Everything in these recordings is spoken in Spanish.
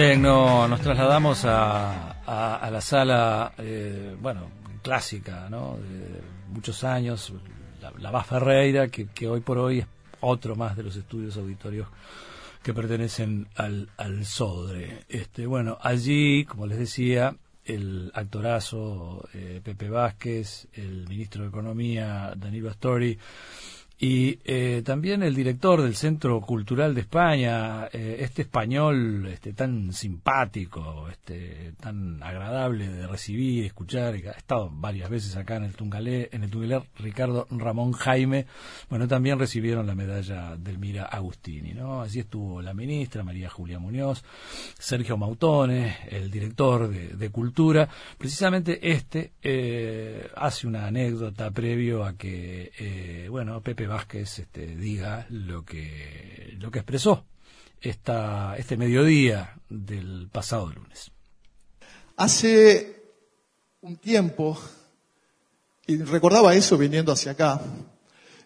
Bien, no, nos trasladamos a, a, la sala, eh, bueno, clásica, ¿no? De muchos años, la, la que, que, hoy por hoy es otro más de los estudios auditorios que pertenecen al, al SODRE. Este, bueno, allí, como les decía, el actorazo eh, Pepe Vázquez, el ministro de Economía Danilo Astori, y eh, también el director del Centro Cultural de España, eh, este español este, tan simpático, este, tan agradable de recibir, escuchar, ha estado varias veces acá en el Tungalé, en el Tungalé, Ricardo Ramón Jaime, bueno, también recibieron la medalla del Mira Agustini, ¿no? Así estuvo la ministra María Julia Muñoz, Sergio Mautones, el director de, Cultura, precisamente este eh, hace una anécdota previo a que, bueno, Pepe Vázquez este, diga lo que, lo que expresó esta, este mediodía del pasado lunes. Hace un tiempo, y recordaba eso viniendo hacia acá,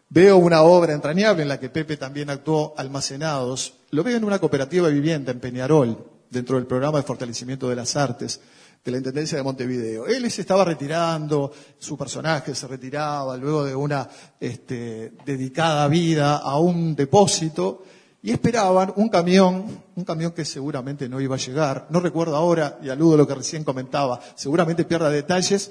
veo una obra entrañable en la que Pepe también actuó, Almacenados. Lo veo en una cooperativa vivienda en Peñarol, dentro del programa de fortalecimiento de las artes de la Intendencia de Montevideo. Él se estaba retirando, su personaje se retiraba luego de una este, dedicada vida a un depósito y esperaban un camión, un camión que seguramente no iba a llegar. No recuerdo ahora, y aludo a lo que recién comentaba, seguramente pierda detalles,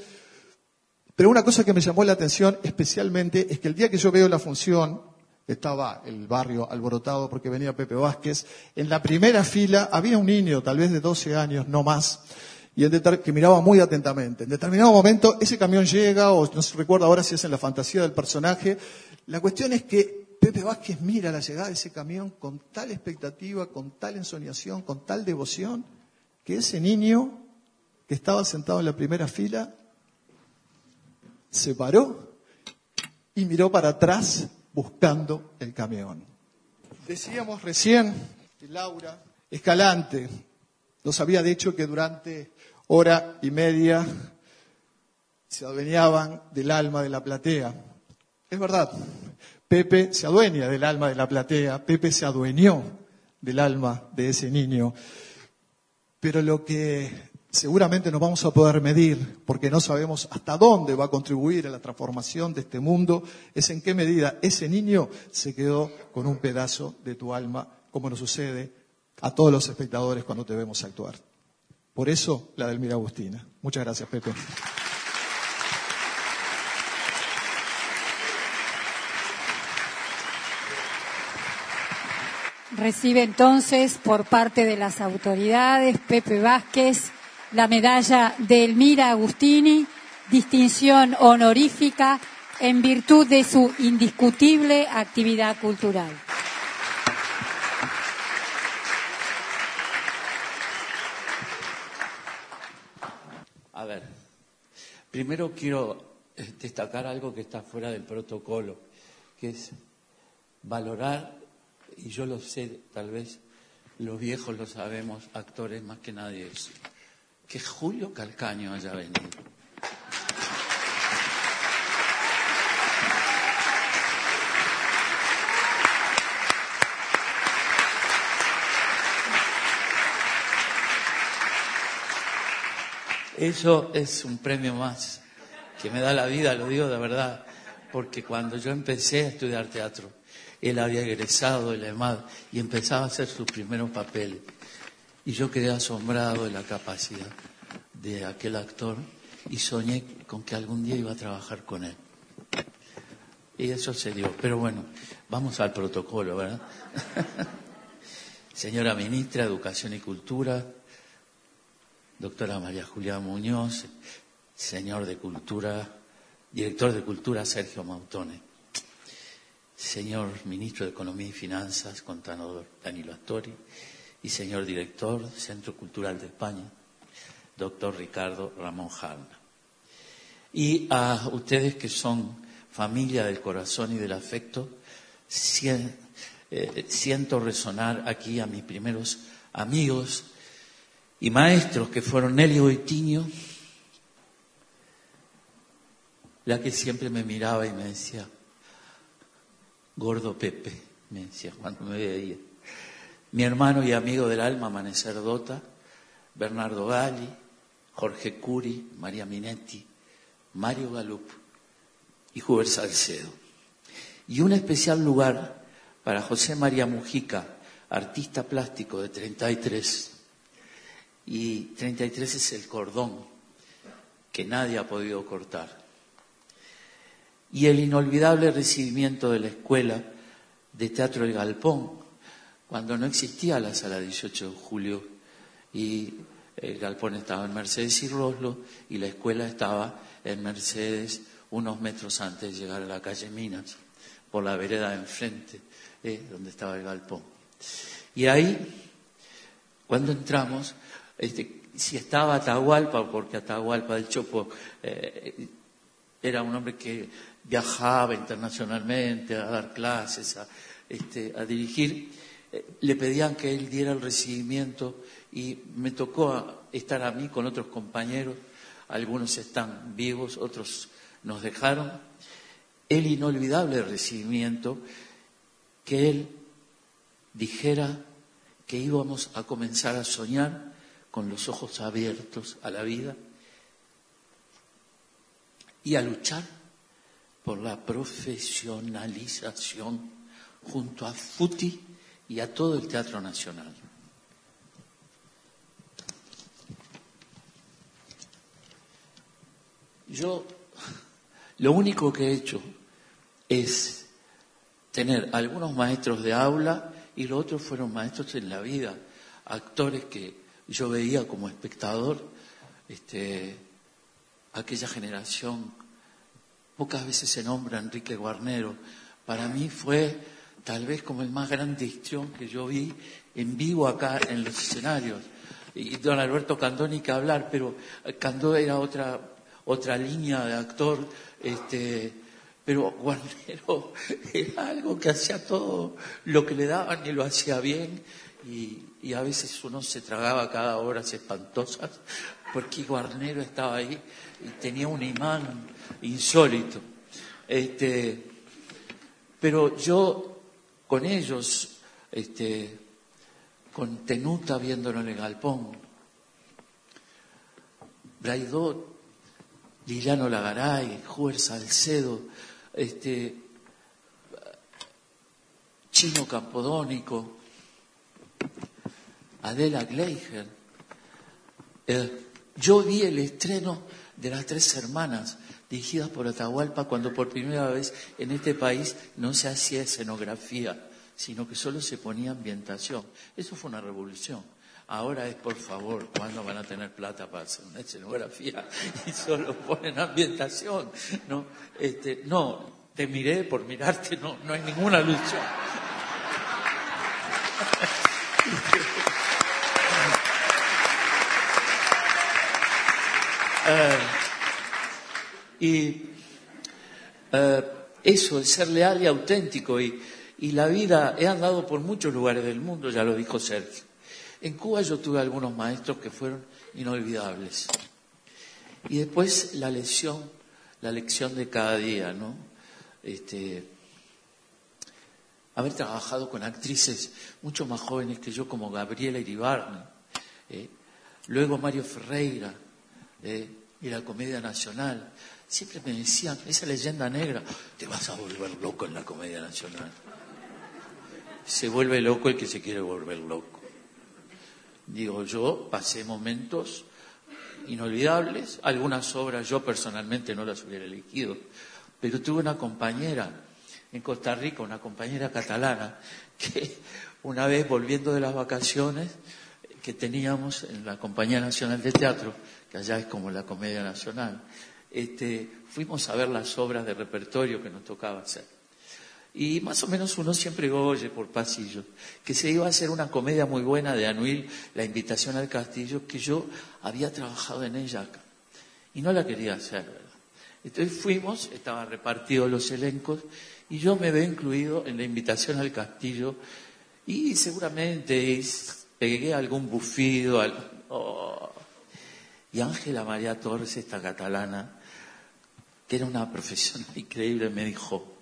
pero una cosa que me llamó la atención especialmente es que el día que yo veo la función, estaba el barrio alborotado porque venía Pepe Vázquez, en la primera fila había un niño, tal vez de 12 años, no más, y que miraba muy atentamente. En determinado momento ese camión llega, o no se recuerda ahora si es en la fantasía del personaje. La cuestión es que Pepe Vázquez mira la llegada de ese camión con tal expectativa, con tal ensoñación, con tal devoción, que ese niño que estaba sentado en la primera fila se paró y miró para atrás buscando el camión. Decíamos recién que Laura Escalante nos había dicho que durante hora y media se adueñaban del alma de la platea. Es verdad, Pepe se adueña del alma de la platea, Pepe se adueñó del alma de ese niño. Pero lo que seguramente nos vamos a poder medir, porque no sabemos hasta dónde va a contribuir a la transformación de este mundo, es en qué medida ese niño se quedó con un pedazo de tu alma, como nos sucede a todos los espectadores cuando te vemos actuar. Por eso la del Mira Agustina. Muchas gracias, Pepe. Recibe entonces por parte de las autoridades Pepe Vázquez la medalla de Elmira Agustini, distinción honorífica en virtud de su indiscutible actividad cultural. Primero quiero eh, destacar algo que está fuera del protocolo, que es valorar, y yo lo sé, tal vez los viejos lo sabemos, actores más que nadie, que Julio Calcaño haya venido. Eso es un premio más que me da la vida, lo digo de verdad, porque cuando yo empecé a estudiar teatro, él había egresado de la EMAD y empezaba a hacer sus primeros papeles. Y yo quedé asombrado de la capacidad de aquel actor y soñé con que algún día iba a trabajar con él. Y eso se dio. Pero bueno, vamos al protocolo, ¿verdad? Señora Ministra de Educación y Cultura, doctora María Julia Muñoz, señor de Cultura, director de Cultura Sergio Mautone, señor ministro de Economía y Finanzas, contador Danilo Astori, y señor director Centro Cultural de España, doctor Ricardo Ramón Jarna. Y a ustedes que son familia del corazón y del afecto, eh, siento resonar aquí a mis primeros amigos y maestros que fueron Nelly Boitiño, la que siempre me miraba y me decía, gordo Pepe, me decía cuando me veía. Mi hermano y amigo del alma, Amanecer Dota, Bernardo Galli, Jorge Curi, María Minetti, Mario Galup y Huber Salcedo. Y un especial lugar para José María Mujica, artista plástico de 33. Y 33 es el cordón que nadie ha podido cortar. Y el inolvidable recibimiento de la escuela de Teatro El Galpón, cuando no existía la sala 18 de julio y el galpón estaba en Mercedes y Roslo y la escuela estaba en Mercedes unos metros antes de llegar a la calle Minas, por la vereda de enfrente, eh, donde estaba el galpón. Y ahí, cuando entramos, este, si estaba Atahualpa, porque Atahualpa del Chopo eh, era un hombre que viajaba internacionalmente a dar clases, a, este, dirigir, eh, le pedían que él diera el recibimiento y me tocó estar a mí con otros compañeros, algunos están vivos, otros nos dejaron, el inolvidable recibimiento que él dijera que íbamos a comenzar a soñar con los ojos abiertos a la vida y a luchar por la profesionalización junto a FUTI y a todo el Teatro Nacional. Yo lo único que he hecho es tener algunos maestros de aula y los otros fueron maestros en la vida, actores que yo veía como espectador, este, aquella generación, pocas veces se nombra Enrique Guarnero, para mí fue tal vez como el más grande histrión que yo vi en vivo acá en los escenarios. Y don Alberto Candó ni que hablar, pero Candó era otra, otra línea de actor, este, pero Guarnero era algo que hacía todo lo que le daban y lo hacía bien y, a veces uno se tragaba cada horas espantosas porque Guarnero estaba ahí y tenía un imán insólito. Este, pero yo con ellos, este, con Tenuta viéndolo en el galpón, Braidot, Liliano Lagaray, Juer Salcedo, este, Chino Campodónico, Adela Gleiger. Eh, yo vi el estreno de las tres hermanas dirigidas por Atahualpa cuando por primera vez en este país no se hacía escenografía, sino que solo se ponía ambientación. Eso fue una revolución. Ahora es, por favor, ¿cuándo van a tener plata para hacer una escenografía y solo ponen ambientación? No, este, no te miré por mirarte, no, no hay ninguna lucha. Eh, y eh, eso, el ser leal y auténtico. Y, y la vida, he andado por muchos lugares del mundo, ya lo dijo Sergio. En Cuba yo tuve algunos maestros que fueron inolvidables. Y después la lección, la lección de cada día, ¿no? Este, haber trabajado con actrices mucho más jóvenes que yo, como Gabriela Iribarne, ¿eh? luego Mario Ferreira, ¿eh? y la Comedia Nacional. Siempre me decían, esa leyenda negra, te vas a volver loco en la Comedia Nacional. Se vuelve loco el que se quiere volver loco. Digo, yo pasé momentos inolvidables, algunas obras yo personalmente no las hubiera elegido, pero tuve una compañera en Costa Rica, una compañera catalana, que una vez volviendo de las vacaciones que teníamos en la Compañía Nacional de Teatro, que allá es como la Comedia Nacional, este, fuimos a ver las obras de repertorio que nos tocaba hacer. Y más o menos uno siempre oye por pasillos que se iba a hacer una comedia muy buena de Anuil, La invitación al castillo, que yo había trabajado en ella acá. Y no la quería hacer, ¿verdad? Entonces fuimos, estaban repartidos los elencos, y yo me veo incluido en la invitación al castillo, y seguramente pegué algún bufido, oh. y Ángela María Torres, esta catalana, que era una profesional increíble, me dijo,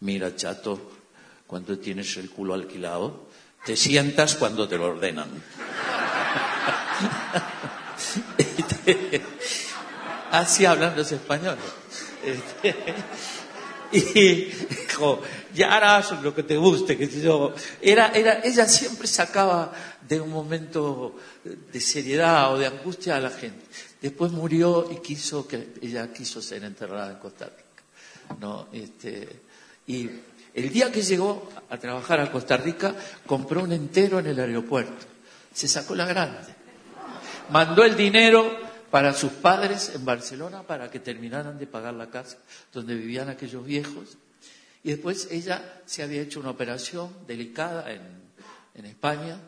mira chato, cuando tienes el culo alquilado, te sientas cuando te lo ordenan. Este, así hablando español. Este, y dijo, ya harás lo que te guste, que yo. Era, era, ella siempre sacaba de un momento de seriedad o de angustia a la gente. Después murió y quiso que ella quiso ser enterrada en Costa Rica. ¿no? Este, y el día que llegó a trabajar a Costa Rica, compró un entero en el aeropuerto. Se sacó la grande. Mandó el dinero para sus padres en Barcelona para que terminaran de pagar la casa donde vivían aquellos viejos. Y después ella se había hecho una operación delicada en, España.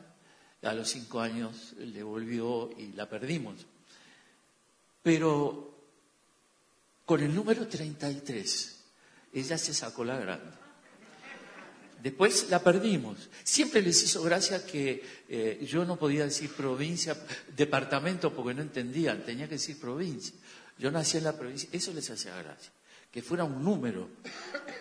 A los cinco años le volvió y la perdimos. Pero con el número 33, ella se sacó la grande. Después la perdimos. Siempre les hizo gracia que eh, yo no podía decir provincia, departamento, porque no entendían, tenía que decir provincia. Yo nací en la provincia, eso les hacía gracia, que fuera un número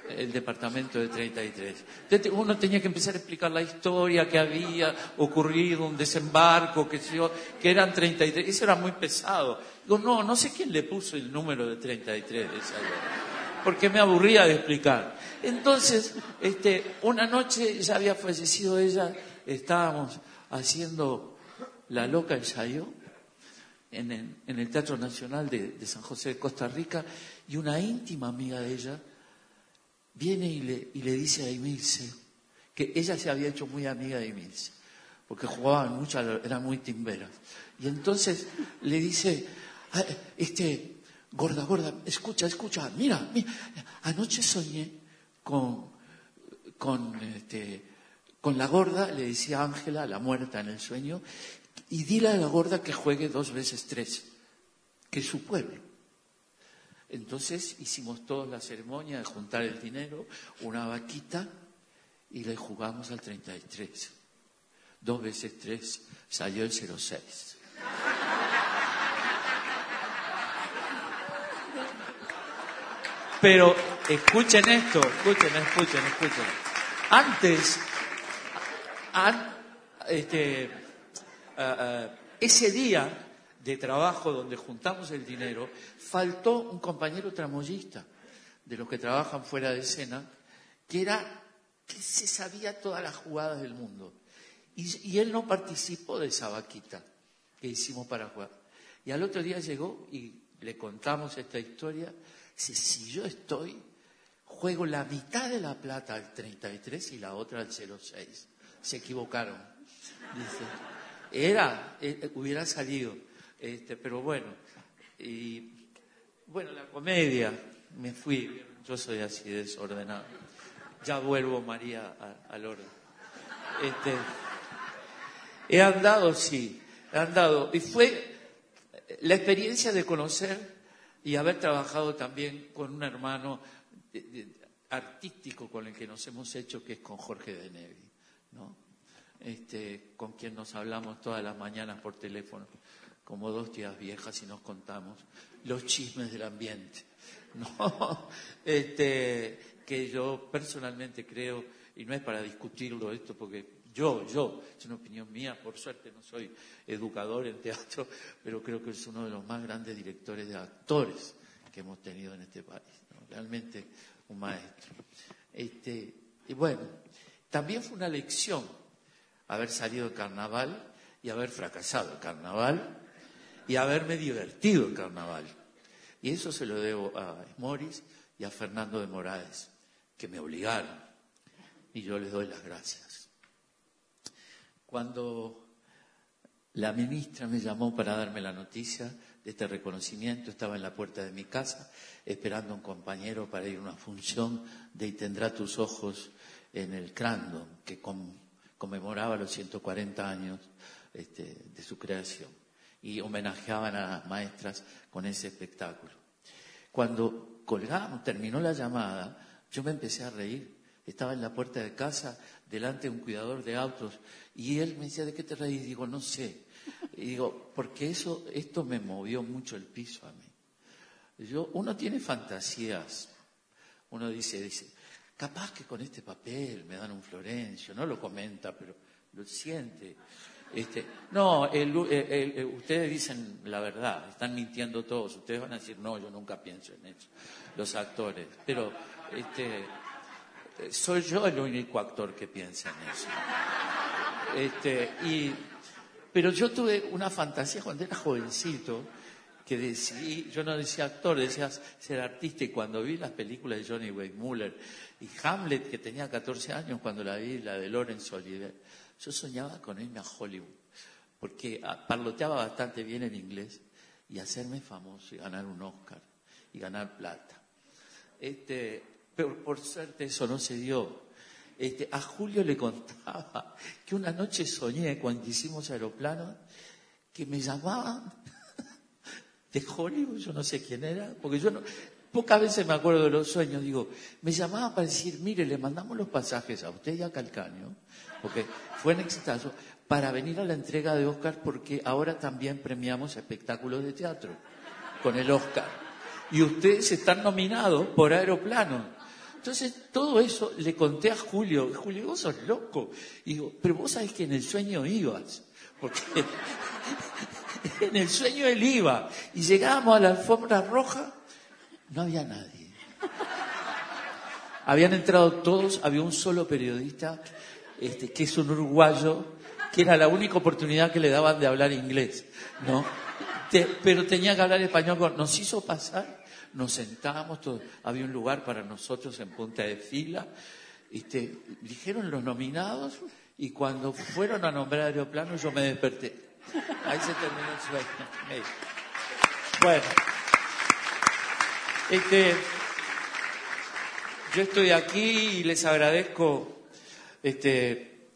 el departamento de 33. Entonces uno tenía que empezar a explicar la historia que había ocurrido, un desembarco, que, yo, que eran 33. Eso era muy pesado. Digo, no, no sé quién le puso el número de 33 porque me aburría de explicar. Entonces, este, una noche ya había fallecido ella, estábamos haciendo La Loca ensayo en el, en el Teatro Nacional de, San José de Costa Rica y una íntima amiga de ella viene y le, dice a Emilce que ella se había hecho muy amiga de Emilce, porque jugaban mucho, eran muy timberas. Y entonces le dice, ah, este, gorda, gorda, escucha, escucha, mira, mira. anoche soñé con, este, con la gorda, le decía Ángela, la muerta en el sueño, y dile a la gorda que juegue dos veces tres, que es su pueblo. Entonces hicimos toda la ceremonia de juntar el dinero, una vaquita, y le jugamos al 33. Dos veces tres, salió el 06. Pero escuchen esto, escuchen, escuchen, escuchen. Antes, este, ese día de trabajo donde juntamos el dinero, faltó un compañero tramoyista de los que trabajan fuera de escena, que era que se sabía todas las jugadas del mundo. Y, y, él no participó de esa vaquita que hicimos para jugar. Y al otro día llegó y le contamos esta historia si yo estoy, juego la mitad de la plata al 33 y la otra al 06. Se equivocaron. Dice, era, eh, hubiera salido, este, pero bueno, y bueno, la comedia, me fui, yo soy así desordenado. Ya vuelvo, María, al orden. Este, he andado, sí, he andado. Y fue la experiencia de conocer y haber trabajado también con un hermano artístico con el que nos hemos hecho, que es con Jorge de Nevi, ¿no? Este, con quien nos hablamos todas las mañanas por teléfono, como dos tías viejas y nos contamos los chismes del ambiente, ¿no? Este, que yo personalmente creo, y no es para discutirlo esto, porque yo, yo, es una opinión mía, por suerte no soy educador en teatro, pero creo que es uno de los más grandes directores de actores que hemos tenido en este país. Realmente un maestro. Este, y bueno, también fue una lección haber salido del carnaval y haber fracasado el carnaval y haberme divertido el carnaval. Y eso se lo debo a Morris y a Fernando de Morales, que me obligaron. Y yo les doy las gracias. Cuando la ministra me llamó para darme la noticia de este reconocimiento, estaba en la puerta de mi casa esperando a un compañero para ir a una función de Y tendrá tus ojos en el Crandon, que conmemoraba los 140 años este, de su creación y homenajeaban a las maestras con ese espectáculo. Cuando colgamos, terminó la llamada, yo me empecé a reír. Estaba en la puerta de casa delante de un cuidador de autos y él me decía, ¿de qué te reís? Digo, no sé. Y digo, porque eso, esto me movió mucho el piso a mí. Yo, uno tiene fantasías. Uno dice, dice, capaz que con este papel me dan un Florencio, no lo comenta, pero lo siente. Este, no, ustedes dicen la verdad, están mintiendo todos. Ustedes van a decir, no, yo nunca pienso en eso, los actores. Pero este, soy yo el único actor que piensa en eso. Este, pero yo tuve una fantasía cuando era jovencito que decidí, yo no decía actor, decía ser artista y cuando vi las películas de Johnny Weissmuller y Hamlet, que tenía 14 años cuando la vi, la de Lawrence Olivier, yo soñaba con irme a Hollywood, porque ah, parloteaba bastante bien en inglés y hacerme famoso y ganar un Oscar y ganar plata. Este, pero por suerte eso no se dio. Este, a Julio le contaba que una noche soñé cuando hicimos aeroplano que me llamaban de Hollywood, yo no sé quién era, porque yo no, pocas veces me acuerdo de los sueños, digo, me llamaban para decir, mire, le mandamos los pasajes a usted y a Calcaño, porque fue un exitazo, para venir a la entrega de Oscar, porque ahora también premiamos espectáculos de teatro con el Oscar. Y ustedes están nominados por aeroplano. Entonces, todo eso le conté a Julio. Julio, vos sos loco. Y digo, pero vos sabés que en el sueño ibas. Porque en el sueño él iba. Y llegábamos a la alfombra roja, no había nadie. Habían entrado todos, había un solo periodista, este, que es un uruguayo, que era la única oportunidad que le daban de hablar inglés, ¿no? pero tenía que hablar español. Nos hizo pasar, nos sentábamos, todos, había un lugar para nosotros en punta de fila. Dijeron los nominados y cuando fueron a nombrar aeroplano yo me desperté. Ahí se terminó el sueño. Bueno, este, yo estoy aquí y les agradezco. Este,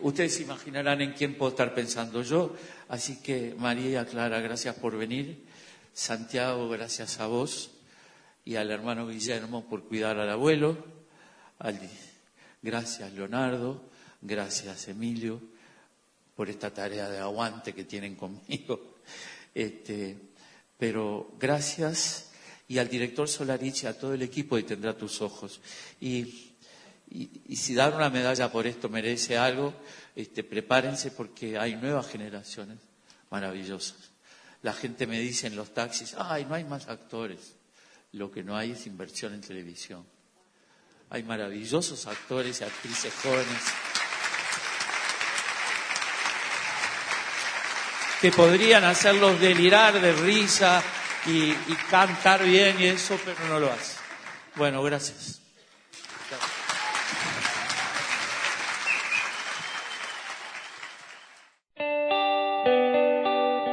ustedes imaginarán en quién puedo estar pensando yo. Así que María Clara, gracias por venir. Santiago, gracias a vos y al hermano Guillermo por cuidar al abuelo. Gracias Leonardo, gracias Emilio por esta tarea de aguante que tienen conmigo. Este, pero gracias y al director Solarich y a todo el equipo de Tendrá tus ojos. Y, si dar una medalla por esto merece algo, este, prepárense porque hay nuevas generaciones maravillosas. La gente me dice en los taxis, ay, no hay más actores. Lo que no hay es inversión en televisión. Hay maravillosos actores y actrices jóvenes que podrían hacerlos delirar de risa y, cantar bien y eso, pero no lo hace. Bueno, gracias.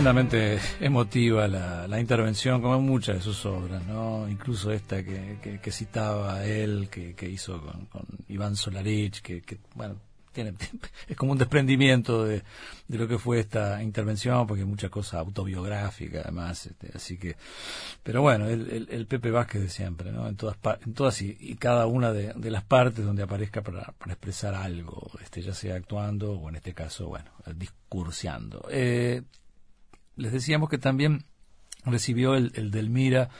tremendamente emotiva la, intervención, como muchas de sus obras, ¿no? Incluso esta que, citaba él, que, hizo con, Iván Solarich, que, bueno, tiene, es como un desprendimiento de, lo que fue esta intervención, porque mucha cosa autobiográfica además, este, así que, pero bueno, el, Pepe Vázquez de siempre, ¿no? En todas, en todas y, cada una de, las partes donde aparezca para, expresar algo, este, ya sea actuando o en este caso, bueno, discursiando. Eh, les decíamos que también recibió el, el del Mira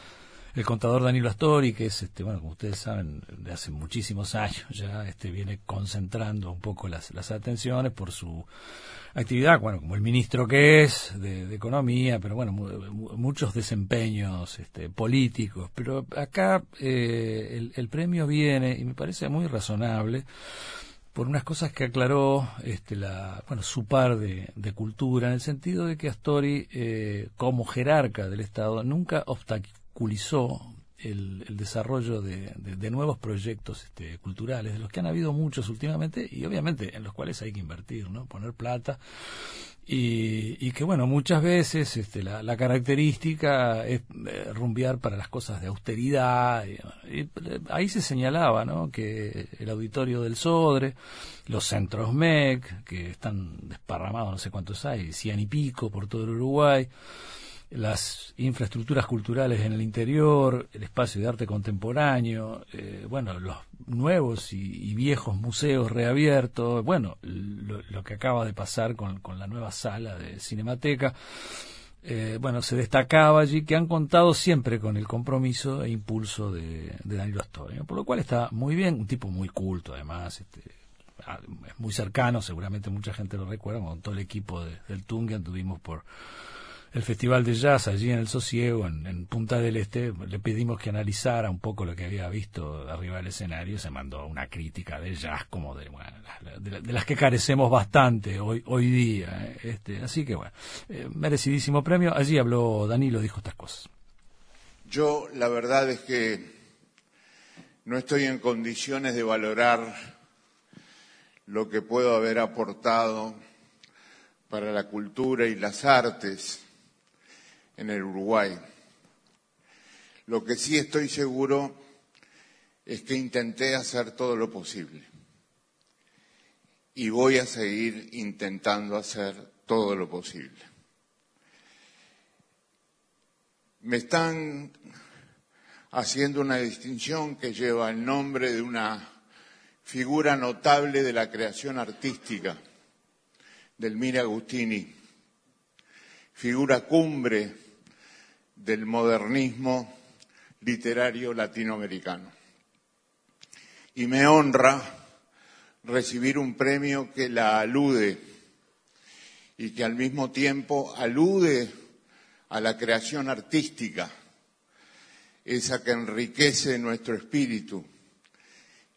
el contador Danilo Astori, que es, este, bueno, como ustedes saben, de hace muchísimos años ya este, viene concentrando un poco las, las atenciones por su actividad, bueno, como el ministro que es de, Economía, pero bueno, muchos desempeños este, políticos. Pero acá eh, el, el premio viene, y me parece muy razonable, por unas cosas que aclaró este, la, bueno, su par de, cultura, en el sentido de que Astori, eh, como jerarca del Estado, nunca obstaculizó el, el desarrollo de, de- nuevos proyectos este, culturales, de los que han habido muchos últimamente y obviamente en los cuales hay que invertir, ¿no? Poner plata y, y que bueno, muchas veces este, la, la característica es eh, rumbear para las cosas de austeridad. Y, eh, ahí se señalaba ¿no? que el auditorio del Sodre, los centros MEC, que están desparramados, no sé cuántos hay, cien y pico por todo el Uruguay, las infraestructuras culturales en el interior, el espacio de arte contemporáneo, eh, bueno, los nuevos y, viejos museos reabiertos, bueno, lo, lo que acaba de pasar con, con la nueva sala de Cinemateca, eh, bueno, se destacaba allí que han contado siempre con el compromiso e impulso de, de Danilo Astoria, por lo cual está muy bien, un tipo muy culto además, este, ah, muy cercano, seguramente mucha gente lo recuerda, con todo el equipo de- del Tungue anduvimos por el Festival de Jazz allí en el Sosiego, en, Punta del Este, le pedimos que analizara un poco lo que había visto arriba del escenario, se mandó una crítica de jazz como de, bueno, de las que carecemos bastante hoy, hoy día. eh, Este, así que bueno, eh, merecidísimo premio. Allí habló Danilo, dijo estas cosas. Yo la verdad es que no estoy en condiciones de valorar lo que puedo haber aportado para la cultura y las artes en el Uruguay. Lo que sí estoy seguro es que intenté hacer todo lo posible y voy a seguir intentando hacer todo lo posible. Me están haciendo una distinción que lleva el nombre de una figura notable de la creación artística, del Mira Agustini, figura cumbre del modernismo literario latinoamericano. Y me honra recibir un premio que la alude y que al mismo tiempo alude a la creación artística, esa que enriquece nuestro espíritu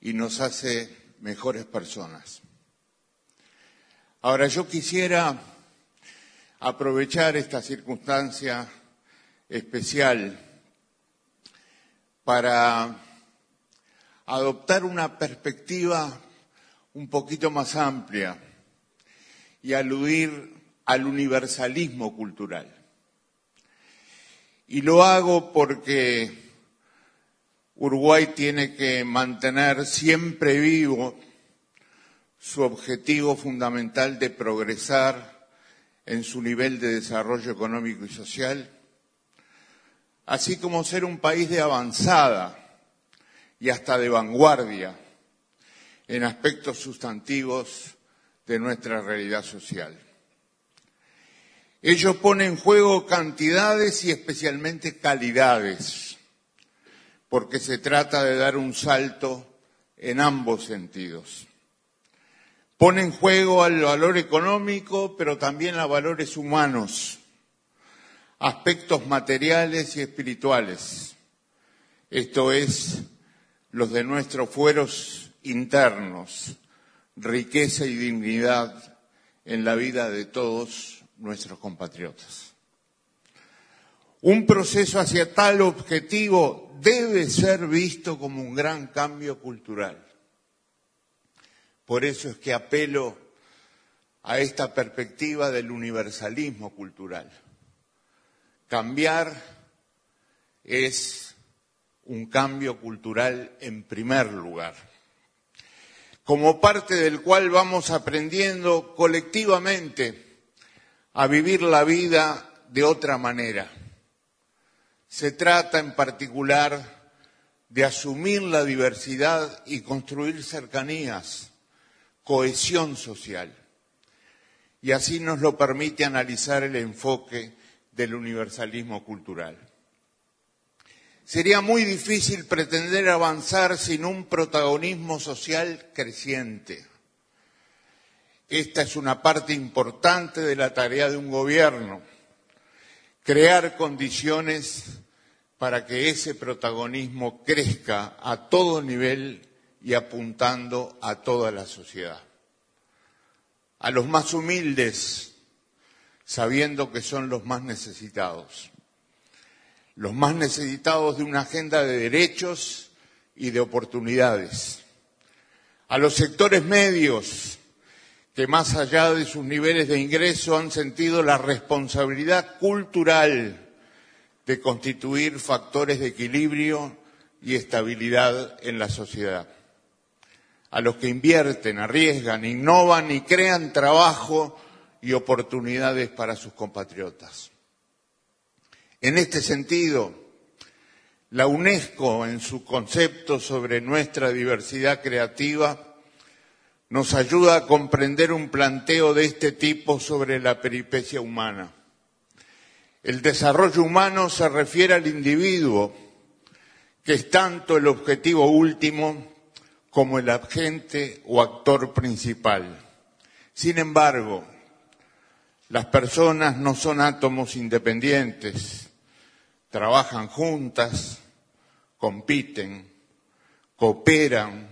y nos hace mejores personas. Ahora yo quisiera aprovechar esta circunstancia especial para adoptar una perspectiva un poquito más amplia y aludir al universalismo cultural. Y lo hago porque Uruguay tiene que mantener siempre vivo su objetivo fundamental de progresar en su nivel de desarrollo económico y social, así como ser un país de avanzada y hasta de vanguardia en aspectos sustantivos de nuestra realidad social. Ello pone en juego cantidades y especialmente calidades, porque se trata de dar un salto en ambos sentidos. Pone en juego al valor económico, pero también a valores humanos, aspectos materiales y espirituales. Esto es, los de nuestros fueros internos, riqueza y dignidad en la vida de todos nuestros compatriotas. Un proceso hacia tal objetivo debe ser visto como un gran cambio cultural. Por eso es que apelo a esta perspectiva del universalismo cultural. Cambiar es un cambio cultural en primer lugar, como parte del cual vamos aprendiendo colectivamente a vivir la vida de otra manera. Se trata en particular de asumir la diversidad y construir cercanías, cohesión social. Y así nos lo permite analizar el enfoque del universalismo cultural. Sería muy difícil pretender avanzar sin un protagonismo social creciente. Esta es una parte importante de la tarea de un gobierno, crear condiciones para que ese protagonismo crezca a todo nivel y apuntando a toda la sociedad. A los más humildes, sabiendo que son los más necesitados. los más necesitados de una agenda de derechos y de oportunidades. A los sectores medios, que más allá de sus niveles de ingreso han sentido la responsabilidad cultural de constituir factores de equilibrio y estabilidad en la sociedad. A los que invierten, arriesgan, innovan y crean trabajo y oportunidades para sus compatriotas. En este sentido, la UNESCO, en su concepto sobre nuestra diversidad creativa, nos ayuda a comprender un planteo de este tipo sobre la peripecia humana. El desarrollo humano se refiere al individuo, que es tanto el objetivo último como el agente o actor principal. Sin embargo, las personas no son átomos independientes, trabajan juntas, compiten, cooperan,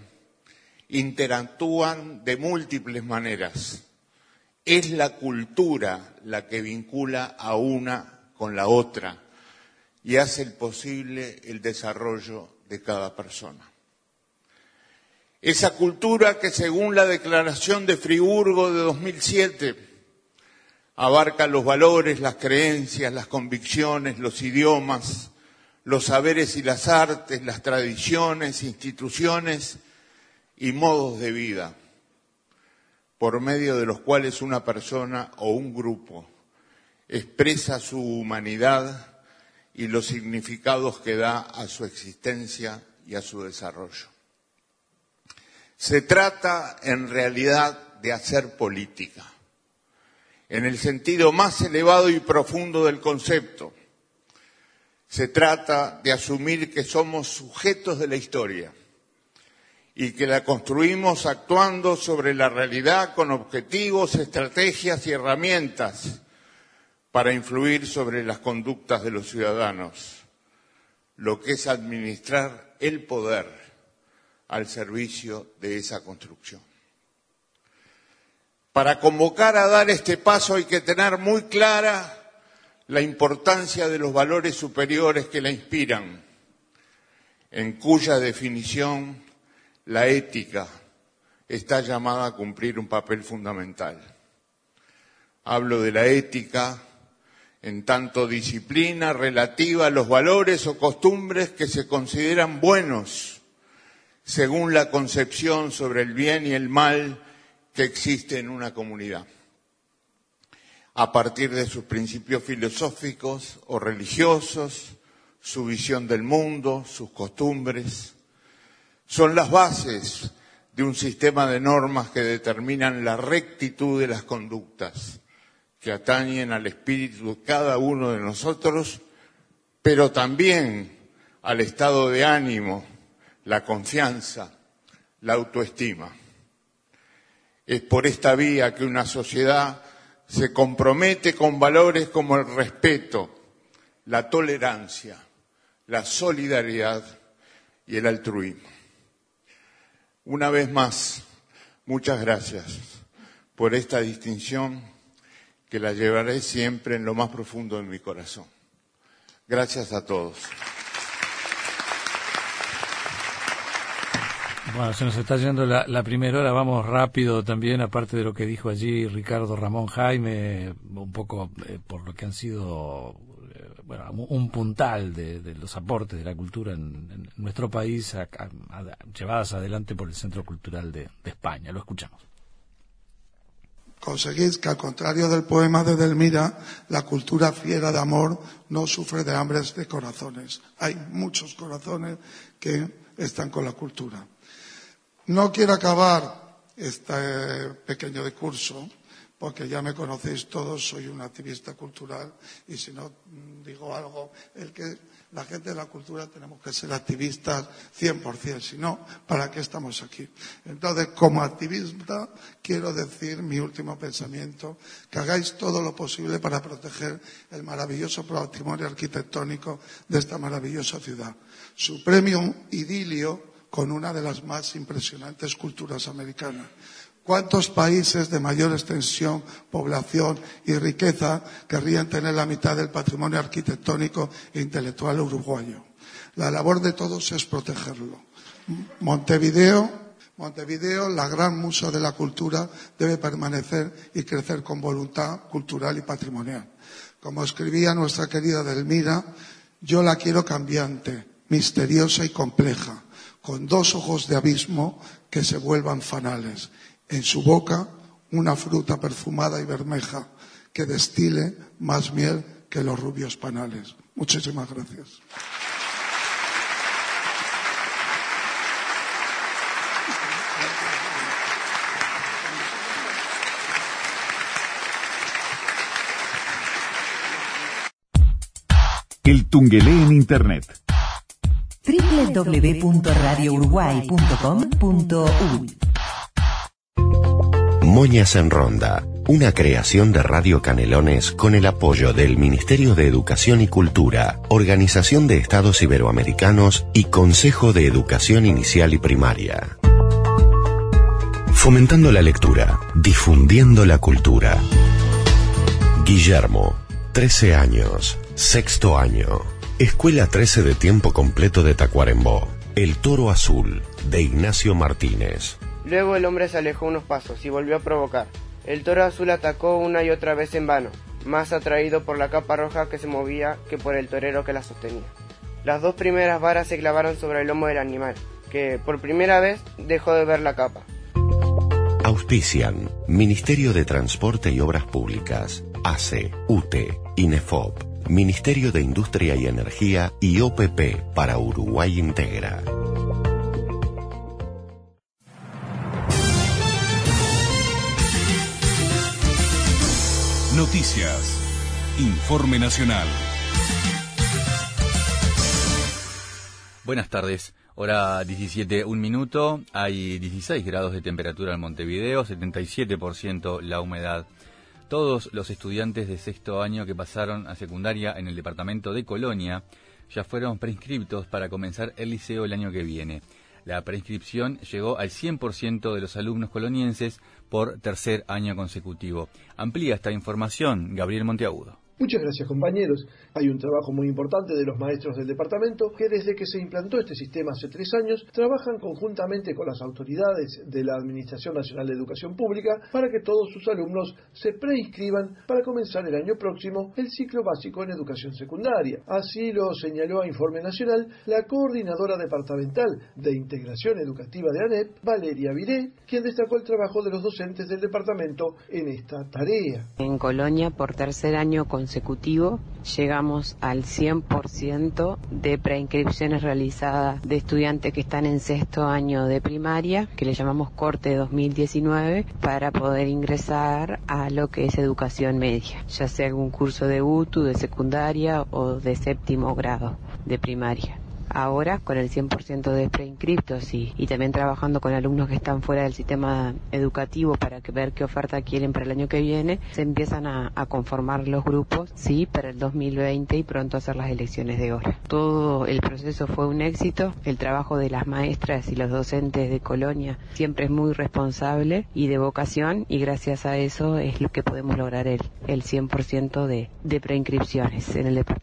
interactúan de múltiples maneras. Es la cultura la que vincula a una con la otra y hace posible el desarrollo de cada persona. Esa cultura que según la Declaración de Friburgo de 2007 abarca los valores, las creencias, las convicciones, los idiomas, los saberes y las artes, las tradiciones, instituciones y modos de vida, por medio de los cuales una persona o un grupo expresa su humanidad y los significados que da a su existencia y a su desarrollo. Se trata en realidad de hacer política, en el sentido más elevado y profundo del concepto. Se trata de asumir que somos sujetos de la historia y que la construimos actuando sobre la realidad con objetivos, estrategias y herramientas para influir sobre las conductas de los ciudadanos, lo que es administrar el poder al servicio de esa construcción. Para convocar a dar este paso hay que tener muy clara la importancia de los valores superiores que la inspiran, en cuya definición la ética está llamada a cumplir un papel fundamental. Hablo de la ética en tanto disciplina relativa a los valores o costumbres que se consideran buenos según la concepción sobre el bien y el mal que existe en una comunidad, a partir de sus principios filosóficos o religiosos, su visión del mundo, sus costumbres, son las bases de un sistema de normas que determinan la rectitud de las conductas que atañen al espíritu de cada uno de nosotros, pero también al estado de ánimo, la confianza, la autoestima. Es por esta vía que una sociedad se compromete con valores como el respeto, la tolerancia, la solidaridad y el altruismo. Una vez más, muchas gracias por esta distinción que la llevaré siempre en lo más profundo de mi corazón. Gracias a todos. Bueno, se nos está yendo la, primera hora, vamos rápido también, aparte de lo que dijo allí Ricardo Ramón Jaime, un poco eh, por lo que han sido eh, un puntal de, los aportes de la cultura en, nuestro país, llevadas adelante por el Centro Cultural de España. Lo escuchamos conseguís que, al contrario del poema de Delmira, la cultura fiera de amor no sufre de hambres de corazones. Hay muchos corazones que están con la cultura. No quiero acabar este pequeño discurso porque ya me conocéis todos, soy un activista cultural y si no digo algo, el que la gente de la cultura tenemos que ser activistas 100%, si no, ¿para qué estamos aquí? Entonces, como activista, quiero decir mi último pensamiento, que hagáis todo lo posible para proteger el maravilloso patrimonio arquitectónico de esta maravillosa ciudad. Su premio idilio con una de las más impresionantes culturas americanas. ¿Cuántos países de mayor extensión, población y riqueza querrían tener la mitad del patrimonio arquitectónico e intelectual uruguayo? La labor de todos es protegerlo. Montevideo, Montevideo, la gran musa de la cultura, debe permanecer y crecer con voluntad cultural y patrimonial. Como escribía nuestra querida Delmira, yo la quiero cambiante, misteriosa y compleja, con dos ojos de abismo que se vuelvan fanales. En su boca, una fruta perfumada y bermeja que destile más miel que los rubios panales. Muchísimas gracias. El Tungelé en Internet. www.radiouruguay.com.uy Moñas en Ronda, una creación de Radio Canelones con el apoyo del Ministerio de Educación y Cultura, Organización de Estados Iberoamericanos y Consejo de Educación Inicial y Primaria. Fomentando la lectura, difundiendo la cultura. Guillermo, 13 años, sexto año. Escuela 13 de tiempo completo de Tacuarembó. El Toro Azul, de Ignacio Martínez. Luego el hombre se alejó unos pasos y volvió a provocar. El toro azul atacó una y otra vez en vano, más atraído por la capa roja que se movía que por el torero que la sostenía. Las dos primeras varas se clavaron sobre el lomo del animal, que por primera vez dejó de ver la capa. Auspician Ministerio de Transporte y Obras Públicas, ACE, UTE, INEFOP, Ministerio de Industria y Energía y OPP para Uruguay Integra. Noticias. Informe Nacional. Buenas tardes. Hora 17, un minuto. Hay 16 grados de temperatura en Montevideo, 77% la humedad. Todos los estudiantes de sexto año que pasaron a secundaria en el departamento de Colonia ya fueron preinscriptos para comenzar el liceo el año que viene. La preinscripción llegó al 100% de los alumnos colonienses por tercer año consecutivo. Amplía esta información Gabriel Monteagudo. Muchas gracias compañeros. Hay un trabajo muy importante de los maestros del departamento que desde que se implantó este sistema hace tres años trabajan conjuntamente con las autoridades de la Administración Nacional de Educación Pública para que todos sus alumnos se preinscriban para comenzar el año próximo el ciclo básico en educación secundaria. Así lo señaló a Informe Nacional la coordinadora departamental de integración educativa de ANEP, Valeria Viré, quien destacó el trabajo de los docentes del departamento en esta tarea. En Colonia, por tercer año consecutivo, llegamos al 100% de preinscripciones realizadas de estudiantes que están en sexto año de primaria, que le llamamos corte 2019, para poder ingresar a lo que es educación media, ya sea algún curso de UTU, de secundaria o de séptimo grado de primaria ahora con el 100% de preinscriptos y, y también trabajando con alumnos que están fuera del sistema educativo para ver qué oferta quieren para el año que viene, se empiezan a, a conformar los grupos, sí, para el 2020 y pronto hacer las elecciones de hora. Todo el proceso fue un éxito, el trabajo de las maestras y los docentes de Colonia siempre es muy responsable y de vocación y gracias a eso es lo que podemos lograr el, el 100% de, de preinscripciones en el departamento.